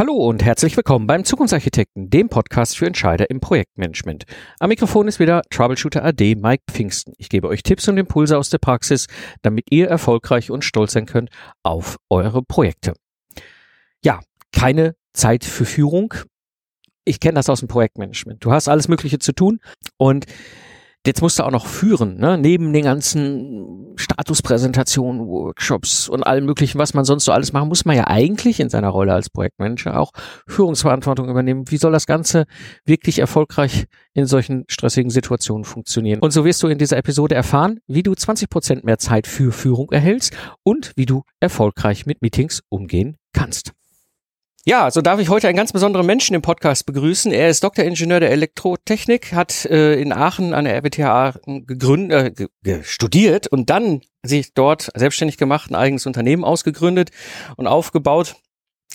Hallo und herzlich willkommen beim Zukunftsarchitekten, dem Podcast für Entscheider im Projektmanagement. Am Mikrofon ist wieder Troubleshooter AD Mike Pfingsten. Ich gebe euch Tipps und Impulse aus der Praxis, damit ihr erfolgreich und stolz sein könnt auf eure Projekte. Ja, keine Zeit für Führung. Ich kenne das aus dem Projektmanagement. Du hast alles Mögliche zu tun und Jetzt musst du auch noch führen, ne? neben den ganzen Statuspräsentationen, Workshops und allem möglichen, was man sonst so alles machen, muss man ja eigentlich in seiner Rolle als Projektmanager auch Führungsverantwortung übernehmen. Wie soll das Ganze wirklich erfolgreich in solchen stressigen Situationen funktionieren? Und so wirst du in dieser Episode erfahren, wie du 20 Prozent mehr Zeit für Führung erhältst und wie du erfolgreich mit Meetings umgehen kannst. Ja, so darf ich heute einen ganz besonderen Menschen im Podcast begrüßen. Er ist Doktoringenieur der Elektrotechnik, hat äh, in Aachen an der RWTH gegründet, äh, studiert und dann sich dort selbstständig gemacht, ein eigenes Unternehmen ausgegründet und aufgebaut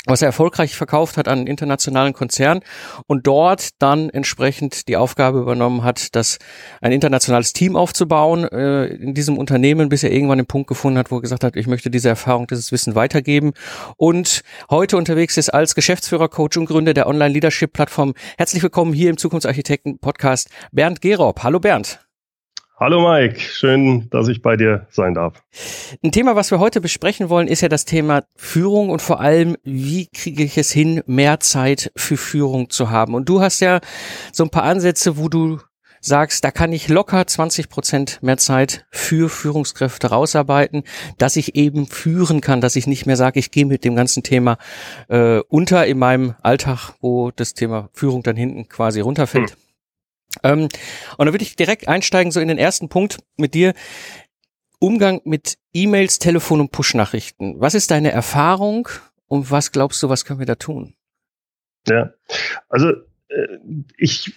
was er erfolgreich verkauft hat an einen internationalen Konzern und dort dann entsprechend die Aufgabe übernommen hat, das ein internationales Team aufzubauen äh, in diesem Unternehmen, bis er irgendwann den Punkt gefunden hat, wo er gesagt hat, ich möchte diese Erfahrung, dieses Wissen weitergeben und heute unterwegs ist als Geschäftsführer, Coach und Gründer der Online-Leadership-Plattform. Herzlich willkommen hier im Zukunftsarchitekten-Podcast Bernd Gerob. Hallo Bernd. Hallo Mike, schön, dass ich bei dir sein darf. Ein Thema, was wir heute besprechen wollen, ist ja das Thema Führung und vor allem, wie kriege ich es hin, mehr Zeit für Führung zu haben. Und du hast ja so ein paar Ansätze, wo du sagst, da kann ich locker 20 Prozent mehr Zeit für Führungskräfte rausarbeiten, dass ich eben führen kann, dass ich nicht mehr sage, ich gehe mit dem ganzen Thema äh, unter in meinem Alltag, wo das Thema Führung dann hinten quasi runterfällt. Hm. Ähm, und dann würde ich direkt einsteigen, so in den ersten Punkt mit dir. Umgang mit E-Mails, Telefon und Push-Nachrichten. Was ist deine Erfahrung und was glaubst du, was können wir da tun? Ja, also äh, ich,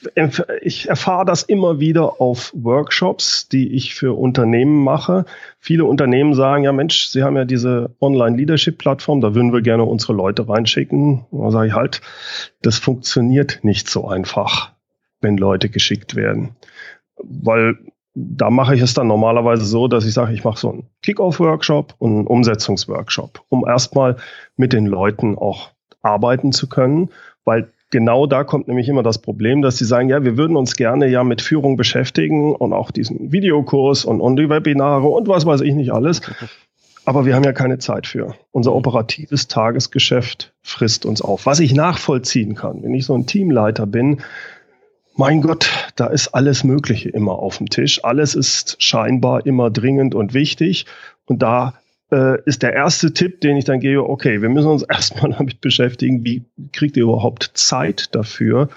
ich erfahre das immer wieder auf Workshops, die ich für Unternehmen mache. Viele Unternehmen sagen, ja Mensch, Sie haben ja diese Online-Leadership-Plattform, da würden wir gerne unsere Leute reinschicken. Da sage ich halt, das funktioniert nicht so einfach wenn Leute geschickt werden. Weil da mache ich es dann normalerweise so, dass ich sage, ich mache so einen Kick-Off-Workshop und einen Umsetzungsworkshop, um erstmal mit den Leuten auch arbeiten zu können, weil genau da kommt nämlich immer das Problem, dass sie sagen, ja, wir würden uns gerne ja mit Führung beschäftigen und auch diesen Videokurs und, und die Webinare und was weiß ich nicht alles. Aber wir haben ja keine Zeit für. Unser operatives Tagesgeschäft frisst uns auf. Was ich nachvollziehen kann, wenn ich so ein Teamleiter bin, mein Gott, da ist alles Mögliche immer auf dem Tisch. Alles ist scheinbar immer dringend und wichtig. Und da äh, ist der erste Tipp, den ich dann gebe, okay, wir müssen uns erstmal damit beschäftigen, wie kriegt ihr überhaupt Zeit dafür,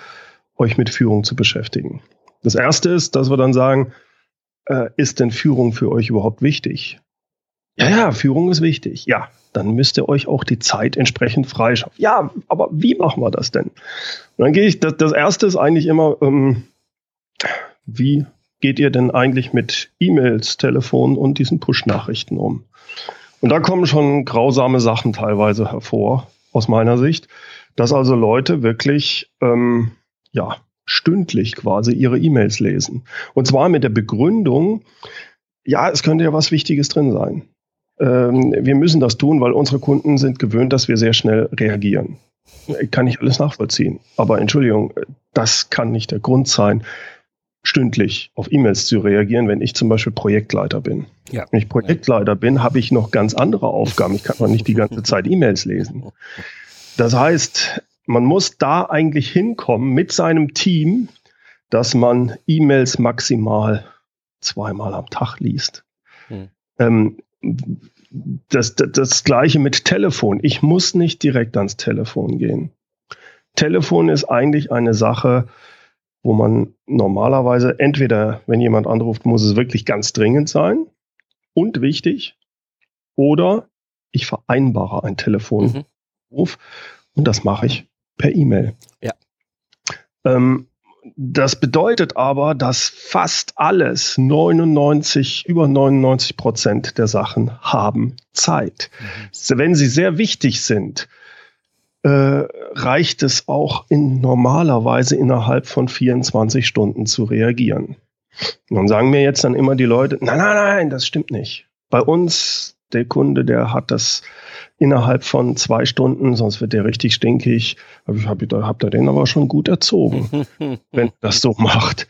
euch mit Führung zu beschäftigen. Das erste ist, dass wir dann sagen, äh, ist denn Führung für euch überhaupt wichtig? Ja, ja, Führung ist wichtig. Ja, dann müsst ihr euch auch die Zeit entsprechend freischaffen. Ja, aber wie machen wir das denn? Und dann gehe ich, das, das erste ist eigentlich immer, ähm, wie geht ihr denn eigentlich mit E-Mails, Telefon und diesen Push-Nachrichten um? Und da kommen schon grausame Sachen teilweise hervor, aus meiner Sicht, dass also Leute wirklich, ähm, ja, stündlich quasi ihre E-Mails lesen. Und zwar mit der Begründung, ja, es könnte ja was Wichtiges drin sein ähm, wir müssen das tun, weil unsere Kunden sind gewöhnt, dass wir sehr schnell reagieren. Kann ich alles nachvollziehen. Aber Entschuldigung, das kann nicht der Grund sein, stündlich auf E-Mails zu reagieren, wenn ich zum Beispiel Projektleiter bin. Ja. Wenn ich Projektleiter bin, habe ich noch ganz andere Aufgaben. Ich kann noch nicht die ganze Zeit E-Mails lesen. Das heißt, man muss da eigentlich hinkommen mit seinem Team, dass man E-Mails maximal zweimal am Tag liest. Hm. Ähm, das, das, das gleiche mit Telefon. Ich muss nicht direkt ans Telefon gehen. Telefon ist eigentlich eine Sache, wo man normalerweise entweder, wenn jemand anruft, muss es wirklich ganz dringend sein und wichtig, oder ich vereinbare einen Telefonruf mhm. und das mache ich per E-Mail. Ja. Ähm, das bedeutet aber, dass fast alles, 99, über 99 Prozent der Sachen haben Zeit. Mhm. Wenn sie sehr wichtig sind, äh, reicht es auch in normalerweise innerhalb von 24 Stunden zu reagieren. Und dann sagen mir jetzt dann immer die Leute, nein, nein, nein, das stimmt nicht. Bei uns der Kunde, der hat das innerhalb von zwei Stunden, sonst wird der richtig stinkig. Ich habe hab da den aber schon gut erzogen, wenn das so macht.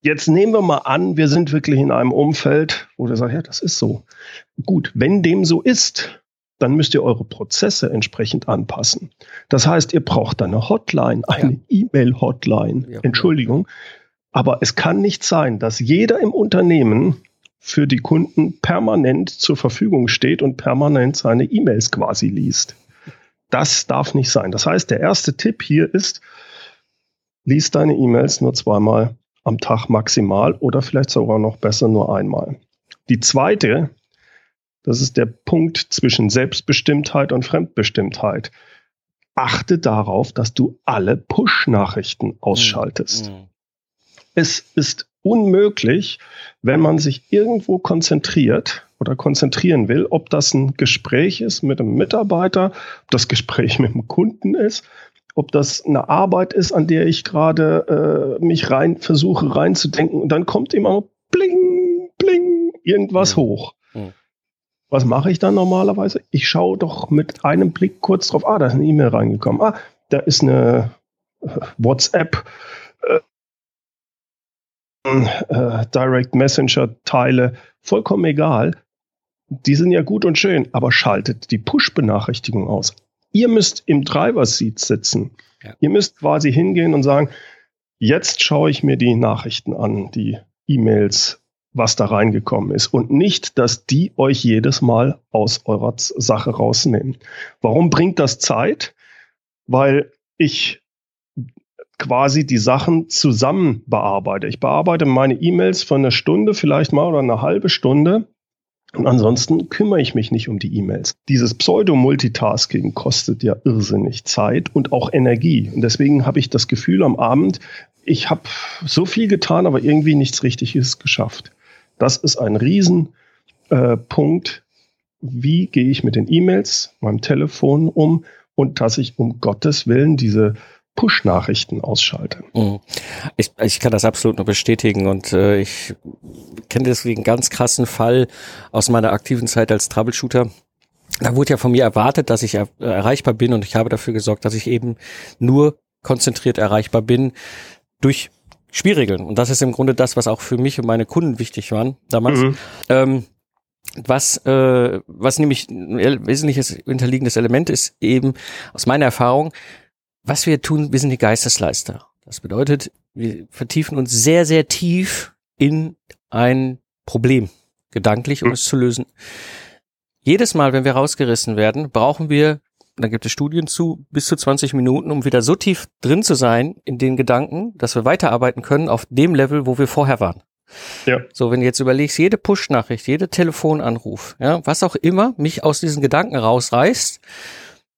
Jetzt nehmen wir mal an, wir sind wirklich in einem Umfeld, wo der sagt, ja, das ist so. Gut, wenn dem so ist, dann müsst ihr eure Prozesse entsprechend anpassen. Das heißt, ihr braucht eine Hotline, eine ja. E-Mail-Hotline. Ja. Entschuldigung. Aber es kann nicht sein, dass jeder im Unternehmen für die Kunden permanent zur Verfügung steht und permanent seine E-Mails quasi liest. Das darf nicht sein. Das heißt, der erste Tipp hier ist, lies deine E-Mails nur zweimal am Tag maximal oder vielleicht sogar noch besser nur einmal. Die zweite, das ist der Punkt zwischen Selbstbestimmtheit und Fremdbestimmtheit. Achte darauf, dass du alle Push-Nachrichten ausschaltest. Mhm. Es ist unmöglich, wenn man sich irgendwo konzentriert oder konzentrieren will, ob das ein Gespräch ist mit einem Mitarbeiter, ob das Gespräch mit einem Kunden ist, ob das eine Arbeit ist, an der ich gerade äh, mich rein versuche reinzudenken und dann kommt immer bling, bling, irgendwas mhm. hoch. Mhm. Was mache ich dann normalerweise? Ich schaue doch mit einem Blick kurz drauf, ah, da ist eine E-Mail reingekommen. Ah, da ist eine äh, WhatsApp äh, Direct Messenger Teile, vollkommen egal. Die sind ja gut und schön, aber schaltet die Push-Benachrichtigung aus. Ihr müsst im Driver-Seat sitzen. Ja. Ihr müsst quasi hingehen und sagen, jetzt schaue ich mir die Nachrichten an, die E-Mails, was da reingekommen ist. Und nicht, dass die euch jedes Mal aus eurer Sache rausnehmen. Warum bringt das Zeit? Weil ich quasi die Sachen zusammen bearbeite. Ich bearbeite meine E-Mails von einer Stunde vielleicht mal oder eine halbe Stunde. Und ansonsten kümmere ich mich nicht um die E-Mails. Dieses Pseudo-Multitasking kostet ja irrsinnig Zeit und auch Energie. Und deswegen habe ich das Gefühl am Abend, ich habe so viel getan, aber irgendwie nichts Richtiges geschafft. Das ist ein Riesenpunkt. Äh, Wie gehe ich mit den E-Mails, meinem Telefon um und dass ich um Gottes Willen diese Push-Nachrichten ausschalte. Mhm. Ich, ich kann das absolut nur bestätigen und äh, ich kenne deswegen einen ganz krassen Fall aus meiner aktiven Zeit als Troubleshooter. Da wurde ja von mir erwartet, dass ich er erreichbar bin und ich habe dafür gesorgt, dass ich eben nur konzentriert erreichbar bin durch Spielregeln. Und das ist im Grunde das, was auch für mich und meine Kunden wichtig waren damals. Mhm. Ähm, was, äh, was nämlich ein wesentliches unterliegendes Element ist, eben aus meiner Erfahrung, was wir tun, wir sind die Geistesleister. Das bedeutet, wir vertiefen uns sehr, sehr tief in ein Problem, gedanklich, um es zu lösen. Jedes Mal, wenn wir rausgerissen werden, brauchen wir, da gibt es Studien zu, bis zu 20 Minuten, um wieder so tief drin zu sein in den Gedanken, dass wir weiterarbeiten können auf dem Level, wo wir vorher waren. Ja. So, wenn du jetzt überlegst, jede Push-Nachricht, jede Telefonanruf, ja, was auch immer mich aus diesen Gedanken rausreißt,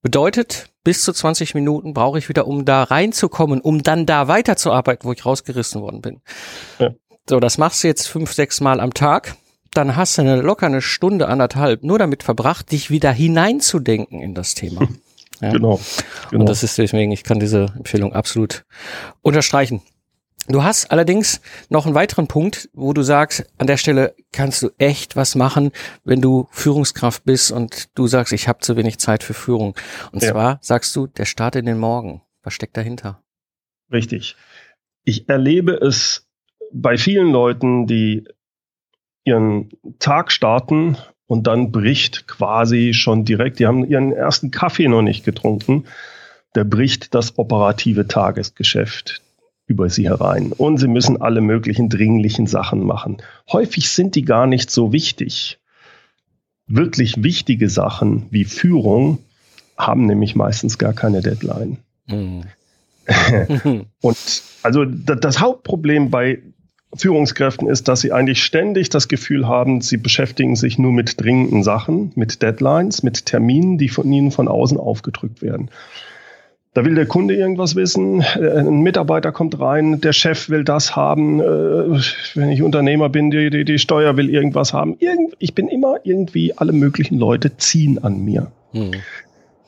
Bedeutet, bis zu 20 Minuten brauche ich wieder, um da reinzukommen, um dann da weiterzuarbeiten, wo ich rausgerissen worden bin. Ja. So, das machst du jetzt fünf, sechs Mal am Tag. Dann hast du eine locker eine Stunde, anderthalb nur damit verbracht, dich wieder hineinzudenken in das Thema. Ja? Genau, genau. Und das ist deswegen, ich kann diese Empfehlung absolut unterstreichen. Du hast allerdings noch einen weiteren Punkt, wo du sagst, an der Stelle kannst du echt was machen, wenn du Führungskraft bist und du sagst, ich habe zu wenig Zeit für Führung. Und ja. zwar sagst du, der Start in den Morgen. Was steckt dahinter? Richtig. Ich erlebe es bei vielen Leuten, die ihren Tag starten und dann bricht quasi schon direkt, die haben ihren ersten Kaffee noch nicht getrunken, der bricht das operative Tagesgeschäft über sie herein. Und sie müssen alle möglichen dringlichen Sachen machen. Häufig sind die gar nicht so wichtig. Wirklich wichtige Sachen wie Führung haben nämlich meistens gar keine Deadline. Mhm. und also das Hauptproblem bei Führungskräften ist, dass sie eigentlich ständig das Gefühl haben, sie beschäftigen sich nur mit dringenden Sachen, mit Deadlines, mit Terminen, die von ihnen von außen aufgedrückt werden. Da will der Kunde irgendwas wissen, äh, ein Mitarbeiter kommt rein, der Chef will das haben, äh, wenn ich Unternehmer bin, die, die, die Steuer will irgendwas haben. Irgend, ich bin immer irgendwie, alle möglichen Leute ziehen an mir. Hm.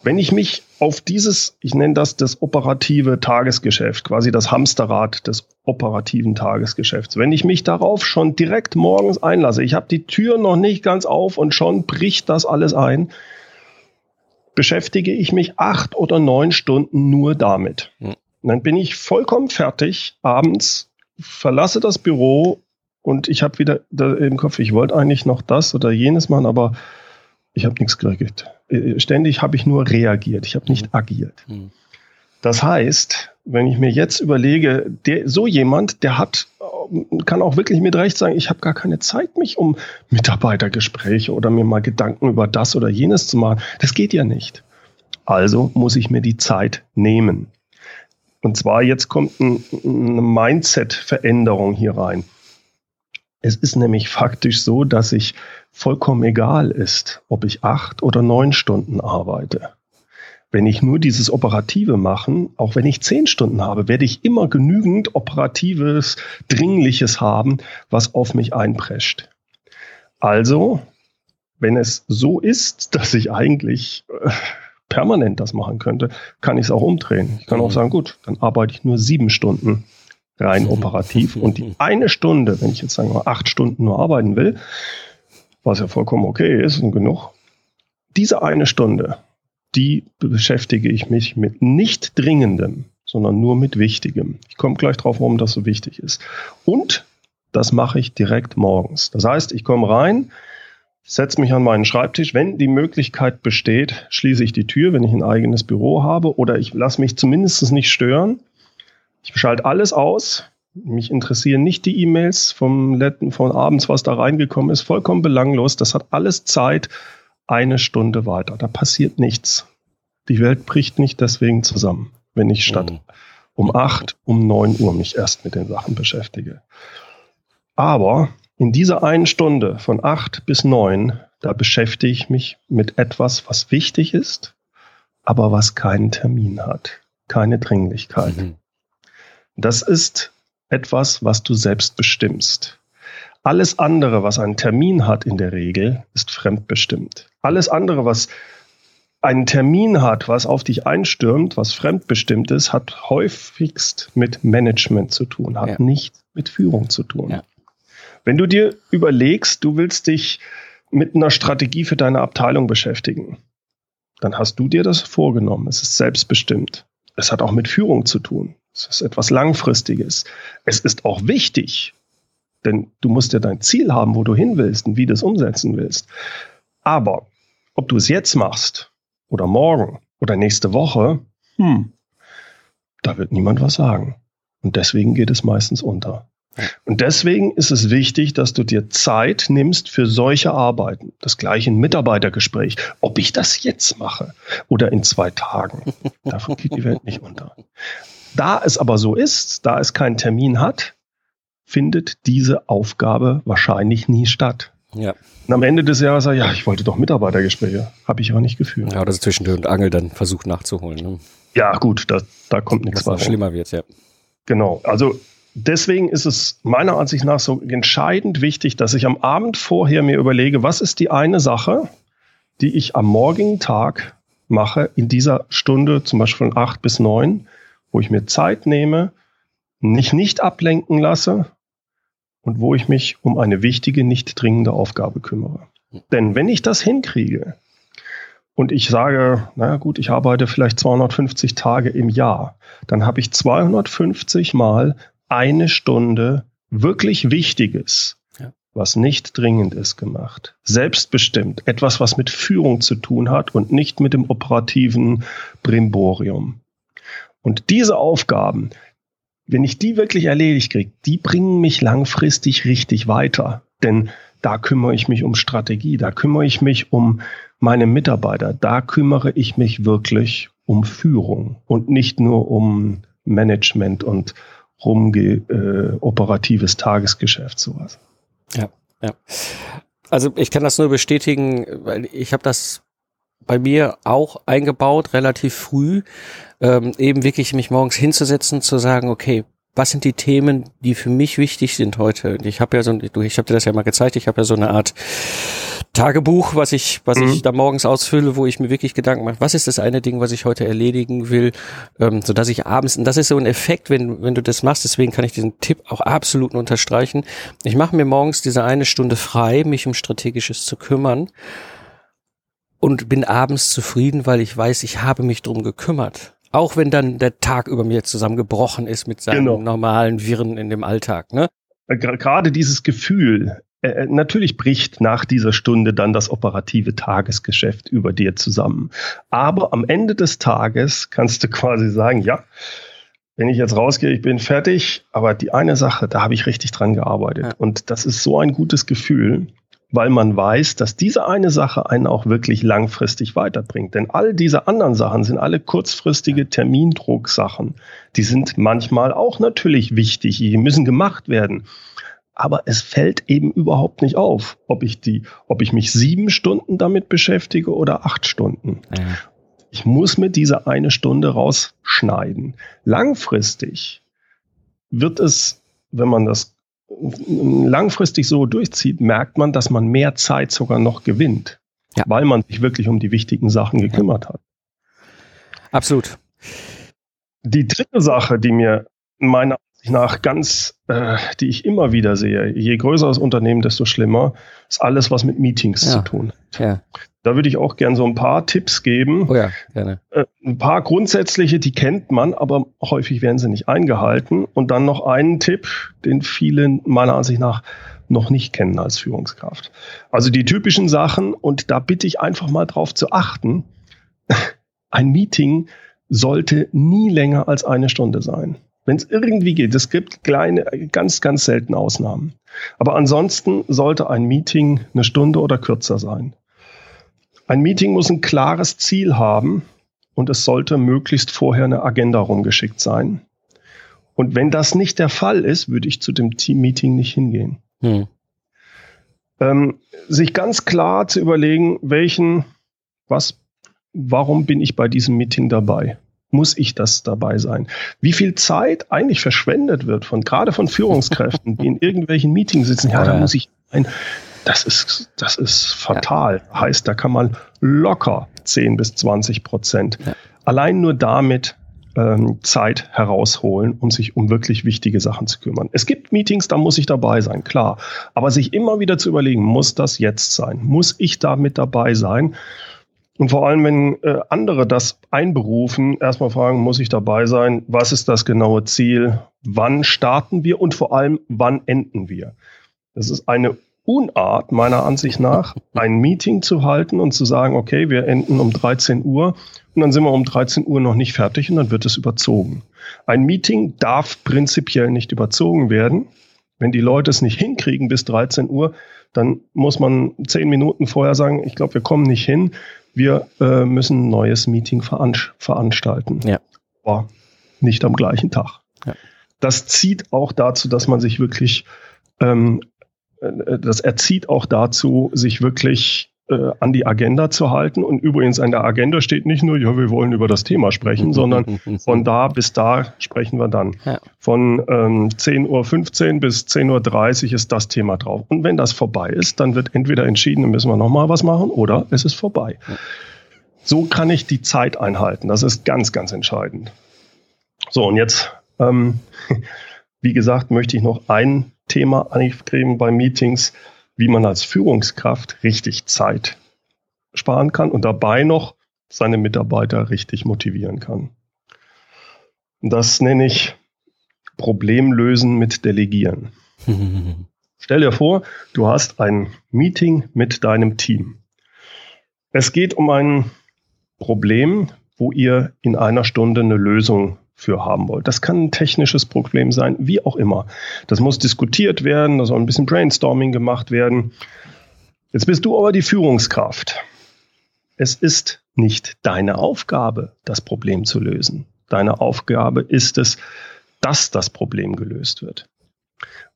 Wenn ich mich auf dieses, ich nenne das das operative Tagesgeschäft, quasi das Hamsterrad des operativen Tagesgeschäfts, wenn ich mich darauf schon direkt morgens einlasse, ich habe die Tür noch nicht ganz auf und schon bricht das alles ein, beschäftige ich mich acht oder neun Stunden nur damit. Und dann bin ich vollkommen fertig abends, verlasse das Büro und ich habe wieder im Kopf, ich wollte eigentlich noch das oder jenes machen, aber ich habe nichts gekriegt. Äh, ständig habe ich nur reagiert, ich habe nicht mhm. agiert. Mhm. Das heißt, wenn ich mir jetzt überlege, der, so jemand, der hat, kann auch wirklich mit Recht sagen, ich habe gar keine Zeit, mich um Mitarbeitergespräche oder mir mal Gedanken über das oder jenes zu machen. Das geht ja nicht. Also muss ich mir die Zeit nehmen. Und zwar jetzt kommt ein, eine Mindset-Veränderung hier rein. Es ist nämlich faktisch so, dass ich vollkommen egal ist, ob ich acht oder neun Stunden arbeite. Wenn ich nur dieses Operative machen, auch wenn ich zehn Stunden habe, werde ich immer genügend Operatives, Dringliches haben, was auf mich einprescht. Also, wenn es so ist, dass ich eigentlich äh, permanent das machen könnte, kann ich es auch umdrehen. Ich kann auch mhm. sagen, gut, dann arbeite ich nur sieben Stunden rein operativ und die eine Stunde, wenn ich jetzt sagen wir acht Stunden nur arbeiten will, was ja vollkommen okay ist und genug. Diese eine Stunde, die beschäftige ich mich mit nicht dringendem, sondern nur mit wichtigem. Ich komme gleich drauf, warum das so wichtig ist. Und das mache ich direkt morgens. Das heißt, ich komme rein, setze mich an meinen Schreibtisch. Wenn die Möglichkeit besteht, schließe ich die Tür, wenn ich ein eigenes Büro habe, oder ich lasse mich zumindest nicht stören. Ich schalte alles aus, mich interessieren nicht die E-Mails vom letzten, von abends, was da reingekommen ist. Vollkommen belanglos. Das hat alles Zeit eine Stunde weiter. Da passiert nichts. Die Welt bricht nicht deswegen zusammen, wenn ich statt mhm. um acht, um neun Uhr mich erst mit den Sachen beschäftige. Aber in dieser einen Stunde von acht bis neun, da beschäftige ich mich mit etwas, was wichtig ist, aber was keinen Termin hat, keine Dringlichkeit. Mhm. Das ist etwas, was du selbst bestimmst. Alles andere, was einen Termin hat in der Regel, ist fremdbestimmt. Alles andere, was einen Termin hat, was auf dich einstürmt, was fremdbestimmt ist, hat häufigst mit Management zu tun, hat ja. nichts mit Führung zu tun. Ja. Wenn du dir überlegst, du willst dich mit einer Strategie für deine Abteilung beschäftigen, dann hast du dir das vorgenommen. Es ist selbstbestimmt. Es hat auch mit Führung zu tun. Es ist etwas Langfristiges. Es ist auch wichtig, denn du musst ja dein Ziel haben, wo du hin willst und wie du es umsetzen willst. Aber ob du es jetzt machst oder morgen oder nächste Woche, hm, da wird niemand was sagen. Und deswegen geht es meistens unter. Und deswegen ist es wichtig, dass du dir Zeit nimmst für solche Arbeiten. Das gleiche ein Mitarbeitergespräch. Ob ich das jetzt mache oder in zwei Tagen, davon geht die Welt nicht unter. Da es aber so ist, da es keinen Termin hat, findet diese Aufgabe wahrscheinlich nie statt. Ja. Und am Ende des Jahres sage ich, ja, ich wollte doch Mitarbeitergespräche, habe ich aber nicht geführt. Ja, oder zwischen Tür und Angel dann versucht nachzuholen. Ne? Ja, gut, da, da kommt nichts Was schlimmer wird, ja. Genau, also deswegen ist es meiner Ansicht nach so entscheidend wichtig, dass ich am Abend vorher mir überlege, was ist die eine Sache, die ich am morgigen Tag mache, in dieser Stunde, zum Beispiel von acht bis neun, wo ich mir Zeit nehme, mich nicht ablenken lasse und wo ich mich um eine wichtige, nicht dringende Aufgabe kümmere. Denn wenn ich das hinkriege und ich sage, naja gut, ich arbeite vielleicht 250 Tage im Jahr, dann habe ich 250 mal eine Stunde wirklich Wichtiges, ja. was nicht dringend ist, gemacht. Selbstbestimmt. Etwas, was mit Führung zu tun hat und nicht mit dem operativen Brimborium. Und diese Aufgaben, wenn ich die wirklich erledigt kriege, die bringen mich langfristig richtig weiter. Denn da kümmere ich mich um Strategie, da kümmere ich mich um meine Mitarbeiter, da kümmere ich mich wirklich um Führung und nicht nur um Management und rumge äh, operatives Tagesgeschäft, sowas. Ja, ja. Also ich kann das nur bestätigen, weil ich habe das bei mir auch eingebaut, relativ früh, ähm, eben wirklich mich morgens hinzusetzen, zu sagen, okay, was sind die Themen, die für mich wichtig sind heute? Ich habe ja so, ich habe dir das ja mal gezeigt, ich habe ja so eine Art Tagebuch, was ich, was mhm. ich da morgens ausfülle, wo ich mir wirklich Gedanken mache, was ist das eine Ding, was ich heute erledigen will, ähm, so dass ich abends, und das ist so ein Effekt, wenn, wenn du das machst, deswegen kann ich diesen Tipp auch absolut unterstreichen. Ich mache mir morgens diese eine Stunde frei, mich um Strategisches zu kümmern und bin abends zufrieden, weil ich weiß, ich habe mich drum gekümmert. Auch wenn dann der Tag über mir zusammengebrochen ist mit seinen genau. normalen Wirren in dem Alltag, ne? Gerade dieses Gefühl, äh, äh, natürlich bricht nach dieser Stunde dann das operative Tagesgeschäft über dir zusammen. Aber am Ende des Tages kannst du quasi sagen, ja, wenn ich jetzt rausgehe, ich bin fertig, aber die eine Sache, da habe ich richtig dran gearbeitet. Ja. Und das ist so ein gutes Gefühl, weil man weiß, dass diese eine Sache einen auch wirklich langfristig weiterbringt. Denn all diese anderen Sachen sind alle kurzfristige Termindrucksachen. Die sind manchmal auch natürlich wichtig, die müssen gemacht werden aber es fällt eben überhaupt nicht auf, ob ich die, ob ich mich sieben Stunden damit beschäftige oder acht Stunden. Ja. Ich muss mir diese eine Stunde rausschneiden. Langfristig wird es, wenn man das langfristig so durchzieht, merkt man, dass man mehr Zeit sogar noch gewinnt, ja. weil man sich wirklich um die wichtigen Sachen gekümmert hat. Absolut. Die dritte Sache, die mir meiner nach ganz, äh, die ich immer wieder sehe. Je größer das Unternehmen, desto schlimmer. Ist alles, was mit Meetings ja. zu tun hat. Ja. Da würde ich auch gern so ein paar Tipps geben. Oh ja, gerne. Äh, ein paar grundsätzliche, die kennt man, aber häufig werden sie nicht eingehalten. Und dann noch einen Tipp, den viele meiner Ansicht nach noch nicht kennen als Führungskraft. Also die typischen Sachen, und da bitte ich einfach mal drauf zu achten. Ein Meeting sollte nie länger als eine Stunde sein. Wenn es irgendwie geht. Es gibt kleine, ganz, ganz selten Ausnahmen. Aber ansonsten sollte ein Meeting eine Stunde oder kürzer sein. Ein Meeting muss ein klares Ziel haben und es sollte möglichst vorher eine Agenda rumgeschickt sein. Und wenn das nicht der Fall ist, würde ich zu dem Team-Meeting nicht hingehen. Hm. Ähm, sich ganz klar zu überlegen, welchen, was, warum bin ich bei diesem Meeting dabei? muss ich das dabei sein? Wie viel Zeit eigentlich verschwendet wird von gerade von Führungskräften, die in irgendwelchen Meetings sitzen, ja, da muss ich ein. Das ist, das ist fatal. Ja. Heißt, da kann man locker 10 bis 20 Prozent ja. allein nur damit ähm, Zeit herausholen, um sich um wirklich wichtige Sachen zu kümmern. Es gibt Meetings, da muss ich dabei sein, klar. Aber sich immer wieder zu überlegen, muss das jetzt sein? Muss ich da mit dabei sein? Und vor allem, wenn äh, andere das einberufen, erstmal fragen, muss ich dabei sein? Was ist das genaue Ziel? Wann starten wir? Und vor allem, wann enden wir? Das ist eine Unart, meiner Ansicht nach, ein Meeting zu halten und zu sagen, okay, wir enden um 13 Uhr und dann sind wir um 13 Uhr noch nicht fertig und dann wird es überzogen. Ein Meeting darf prinzipiell nicht überzogen werden. Wenn die Leute es nicht hinkriegen bis 13 Uhr, dann muss man zehn Minuten vorher sagen, ich glaube, wir kommen nicht hin wir äh, müssen ein neues Meeting veran veranstalten. Ja. Aber nicht am gleichen Tag. Ja. Das zieht auch dazu, dass man sich wirklich, ähm, äh, das erzieht auch dazu, sich wirklich äh, an die Agenda zu halten. Und übrigens an der Agenda steht nicht nur, ja, wir wollen über das Thema sprechen, sondern von da bis da sprechen wir dann. Ja. Von ähm, 10.15 Uhr bis 10.30 Uhr ist das Thema drauf. Und wenn das vorbei ist, dann wird entweder entschieden, dann müssen wir nochmal was machen oder es ist vorbei. Ja. So kann ich die Zeit einhalten. Das ist ganz, ganz entscheidend. So, und jetzt, ähm, wie gesagt, möchte ich noch ein Thema angeben bei Meetings wie man als Führungskraft richtig Zeit sparen kann und dabei noch seine Mitarbeiter richtig motivieren kann. Das nenne ich Problemlösen mit Delegieren. Stell dir vor, du hast ein Meeting mit deinem Team. Es geht um ein Problem, wo ihr in einer Stunde eine Lösung für haben wollt. Das kann ein technisches Problem sein, wie auch immer. Das muss diskutiert werden, da soll ein bisschen Brainstorming gemacht werden. Jetzt bist du aber die Führungskraft. Es ist nicht deine Aufgabe, das Problem zu lösen. Deine Aufgabe ist es, dass das Problem gelöst wird.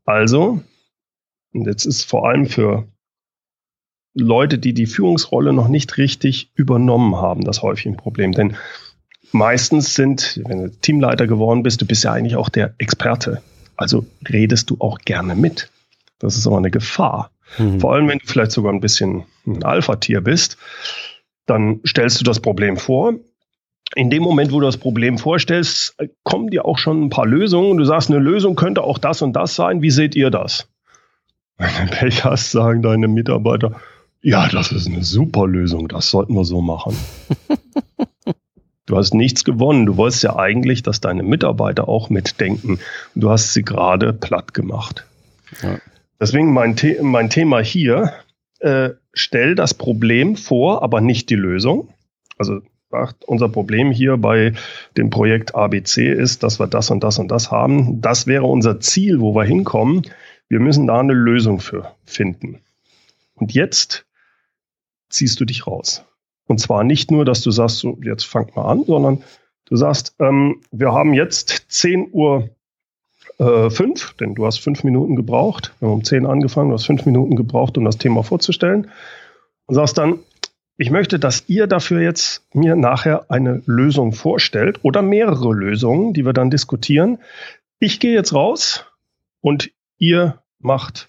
Also, und jetzt ist vor allem für Leute, die die Führungsrolle noch nicht richtig übernommen haben, das häufig ein Problem. Denn meistens sind, wenn du Teamleiter geworden bist, du bist ja eigentlich auch der Experte. Also redest du auch gerne mit. Das ist aber eine Gefahr. Mhm. Vor allem, wenn du vielleicht sogar ein bisschen ein Alpha-Tier bist, dann stellst du das Problem vor. In dem Moment, wo du das Problem vorstellst, kommen dir auch schon ein paar Lösungen. Du sagst, eine Lösung könnte auch das und das sein. Wie seht ihr das? Wenn du Pech hast, sagen deine Mitarbeiter, ja, das ist eine super Lösung, das sollten wir so machen. du hast nichts gewonnen. Du wolltest ja eigentlich, dass deine Mitarbeiter auch mitdenken. Du hast sie gerade platt gemacht. Ja. Deswegen mein, The mein Thema hier, äh, stell das Problem vor, aber nicht die Lösung. Also unser Problem hier bei dem Projekt ABC ist, dass wir das und das und das haben. Das wäre unser Ziel, wo wir hinkommen. Wir müssen da eine Lösung für finden. Und jetzt ziehst du dich raus. Und zwar nicht nur, dass du sagst, so, jetzt fang mal an, sondern du sagst, ähm, wir haben jetzt 10 Uhr äh, fünf, denn du hast fünf Minuten gebraucht. Wir haben um zehn angefangen, du hast fünf Minuten gebraucht, um das Thema vorzustellen. Und sagst dann, ich möchte, dass ihr dafür jetzt mir nachher eine Lösung vorstellt oder mehrere Lösungen, die wir dann diskutieren. Ich gehe jetzt raus und ihr macht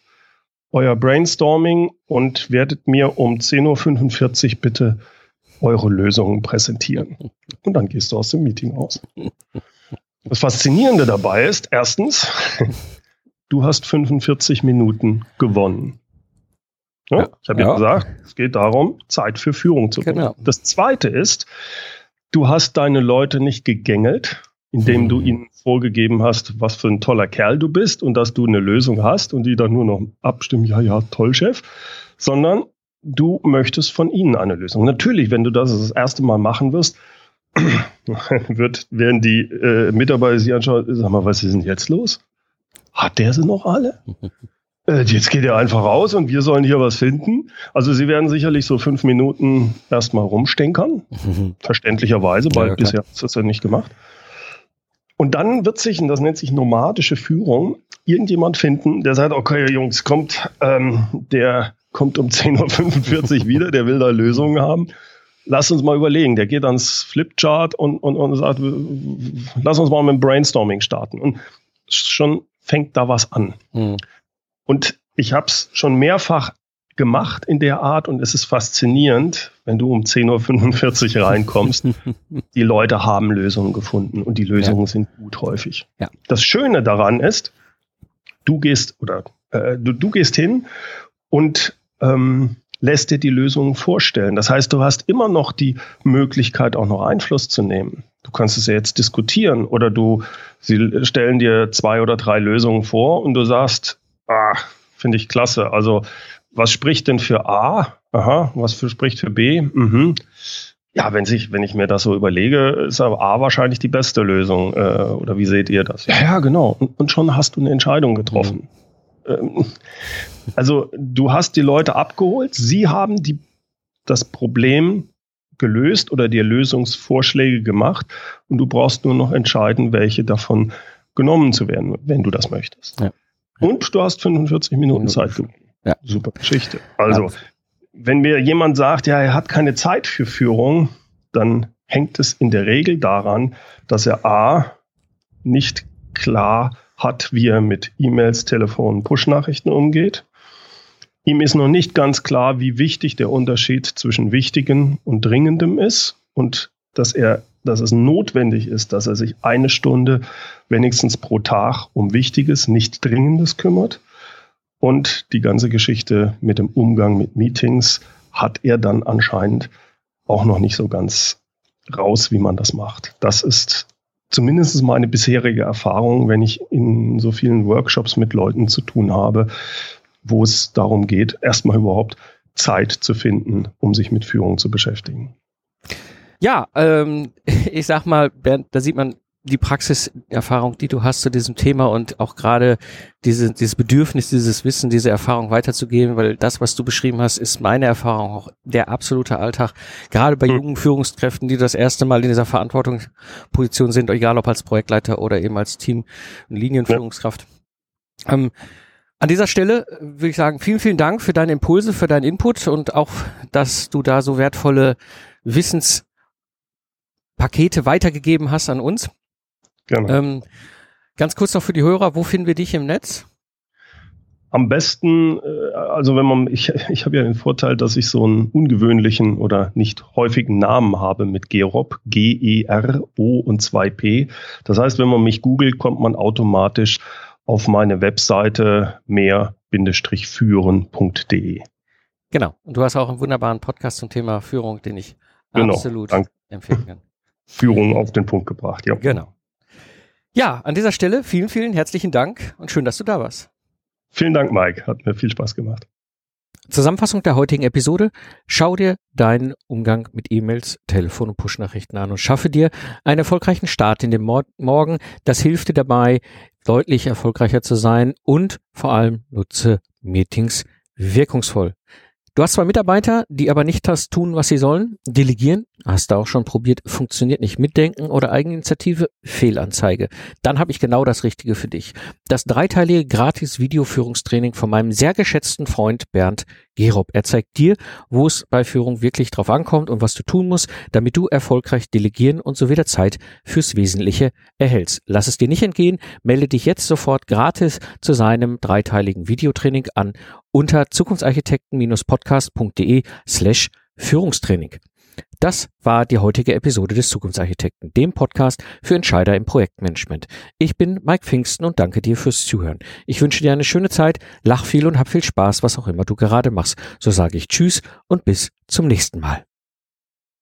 euer Brainstorming und werdet mir um 10.45 Uhr bitte eure Lösungen präsentieren. Und dann gehst du aus dem Meeting aus. Das Faszinierende dabei ist, erstens, du hast 45 Minuten gewonnen. Ja, ja, ich habe ja. ja gesagt, es geht darum, Zeit für Führung zu genau. Das zweite ist, du hast deine Leute nicht gegängelt, indem hm. du ihnen vorgegeben hast, was für ein toller Kerl du bist und dass du eine Lösung hast und die dann nur noch abstimmen, ja, ja, toll, Chef, sondern du möchtest von ihnen eine Lösung. Natürlich, wenn du das das erste Mal machen wirst, wird, werden die äh, Mitarbeiter sich anschauen, sag mal, was ist denn jetzt los? Hat der sie noch alle? äh, jetzt geht er einfach raus und wir sollen hier was finden. Also sie werden sicherlich so fünf Minuten erstmal rumstenkern, verständlicherweise, weil ja, bisher hat das ja nicht gemacht. Und dann wird sich, und das nennt sich nomadische Führung, irgendjemand finden, der sagt, okay, Jungs, kommt, ähm, der kommt um 10.45 Uhr wieder, der will da Lösungen haben lass uns mal überlegen. Der geht ans Flipchart und, und, und sagt, lass uns mal mit dem Brainstorming starten. Und schon fängt da was an. Mhm. Und ich habe es schon mehrfach gemacht in der Art und es ist faszinierend, wenn du um 10.45 Uhr reinkommst. die Leute haben Lösungen gefunden und die Lösungen ja. sind gut häufig. Ja. Das Schöne daran ist, du gehst oder äh, du, du gehst hin und ähm, lässt dir die Lösungen vorstellen. Das heißt, du hast immer noch die Möglichkeit, auch noch Einfluss zu nehmen. Du kannst es ja jetzt diskutieren oder du, sie stellen dir zwei oder drei Lösungen vor und du sagst, ah, finde ich klasse. Also, was spricht denn für A? Aha, was für spricht für B? Mhm. Ja, wenn, sich, wenn ich mir das so überlege, ist aber A wahrscheinlich die beste Lösung. Äh, oder wie seht ihr das? Ja, ja, genau. Und, und schon hast du eine Entscheidung getroffen. Mhm. Ähm, also du hast die Leute abgeholt, sie haben die, das Problem gelöst oder dir Lösungsvorschläge gemacht und du brauchst nur noch entscheiden, welche davon genommen zu werden, wenn du das möchtest. Ja. Und du hast 45 Minuten Zeit Ja. Super Geschichte. Also, ja. wenn mir jemand sagt, ja, er hat keine Zeit für Führung, dann hängt es in der Regel daran, dass er A nicht klar hat, wie er mit E-Mails, Telefon, Push-Nachrichten umgeht. Ihm ist noch nicht ganz klar, wie wichtig der Unterschied zwischen wichtigem und dringendem ist und dass er, dass es notwendig ist, dass er sich eine Stunde wenigstens pro Tag um Wichtiges, nicht Dringendes kümmert. Und die ganze Geschichte mit dem Umgang mit Meetings hat er dann anscheinend auch noch nicht so ganz raus, wie man das macht. Das ist zumindest meine bisherige Erfahrung, wenn ich in so vielen Workshops mit Leuten zu tun habe, wo es darum geht, erstmal überhaupt Zeit zu finden, um sich mit Führung zu beschäftigen. Ja, ähm, ich sag mal, Bernd, da sieht man, die Praxiserfahrung, die du hast zu diesem Thema und auch gerade diese, dieses Bedürfnis, dieses Wissen, diese Erfahrung weiterzugeben, weil das, was du beschrieben hast, ist meine Erfahrung auch der absolute Alltag. Gerade bei mhm. jungen Führungskräften, die das erste Mal in dieser Verantwortungsposition sind, egal ob als Projektleiter oder eben als Team- und Linienführungskraft. Ja. Ähm, an dieser Stelle würde ich sagen, vielen, vielen Dank für deine Impulse, für deinen Input und auch, dass du da so wertvolle Wissens Pakete weitergegeben hast an uns. Gerne. Ähm, ganz kurz noch für die Hörer, wo finden wir dich im Netz? Am besten, äh, also wenn man, ich, ich habe ja den Vorteil, dass ich so einen ungewöhnlichen oder nicht häufigen Namen habe mit Gerob, G-E-R-O und 2P. Das heißt, wenn man mich googelt, kommt man automatisch auf meine Webseite mehr-führen.de. Genau. Und du hast auch einen wunderbaren Podcast zum Thema Führung, den ich genau, absolut danke. empfehlen kann. Führung auf den Punkt gebracht, ja. Genau. Ja, an dieser Stelle vielen, vielen herzlichen Dank und schön, dass du da warst. Vielen Dank, Mike. Hat mir viel Spaß gemacht. Zusammenfassung der heutigen Episode. Schau dir deinen Umgang mit E-Mails, Telefon und Push-Nachrichten an und schaffe dir einen erfolgreichen Start in den Mor Morgen. Das hilft dir dabei, deutlich erfolgreicher zu sein und vor allem nutze Meetings wirkungsvoll. Du hast zwei Mitarbeiter, die aber nicht das tun, was sie sollen. Delegieren, hast du auch schon probiert, funktioniert nicht. Mitdenken oder Eigeninitiative, Fehlanzeige. Dann habe ich genau das Richtige für dich. Das dreiteilige Gratis-Videoführungstraining von meinem sehr geschätzten Freund Bernd Gerob. Er zeigt dir, wo es bei Führung wirklich drauf ankommt und was du tun musst, damit du erfolgreich delegieren und so wieder Zeit fürs Wesentliche erhältst. Lass es dir nicht entgehen, melde dich jetzt sofort gratis zu seinem dreiteiligen Videotraining an unter zukunftsarchitekten-podcast.de slash Führungstraining. Das war die heutige Episode des Zukunftsarchitekten, dem Podcast für Entscheider im Projektmanagement. Ich bin Mike Pfingsten und danke dir fürs Zuhören. Ich wünsche dir eine schöne Zeit, lach viel und hab viel Spaß, was auch immer du gerade machst. So sage ich Tschüss und bis zum nächsten Mal.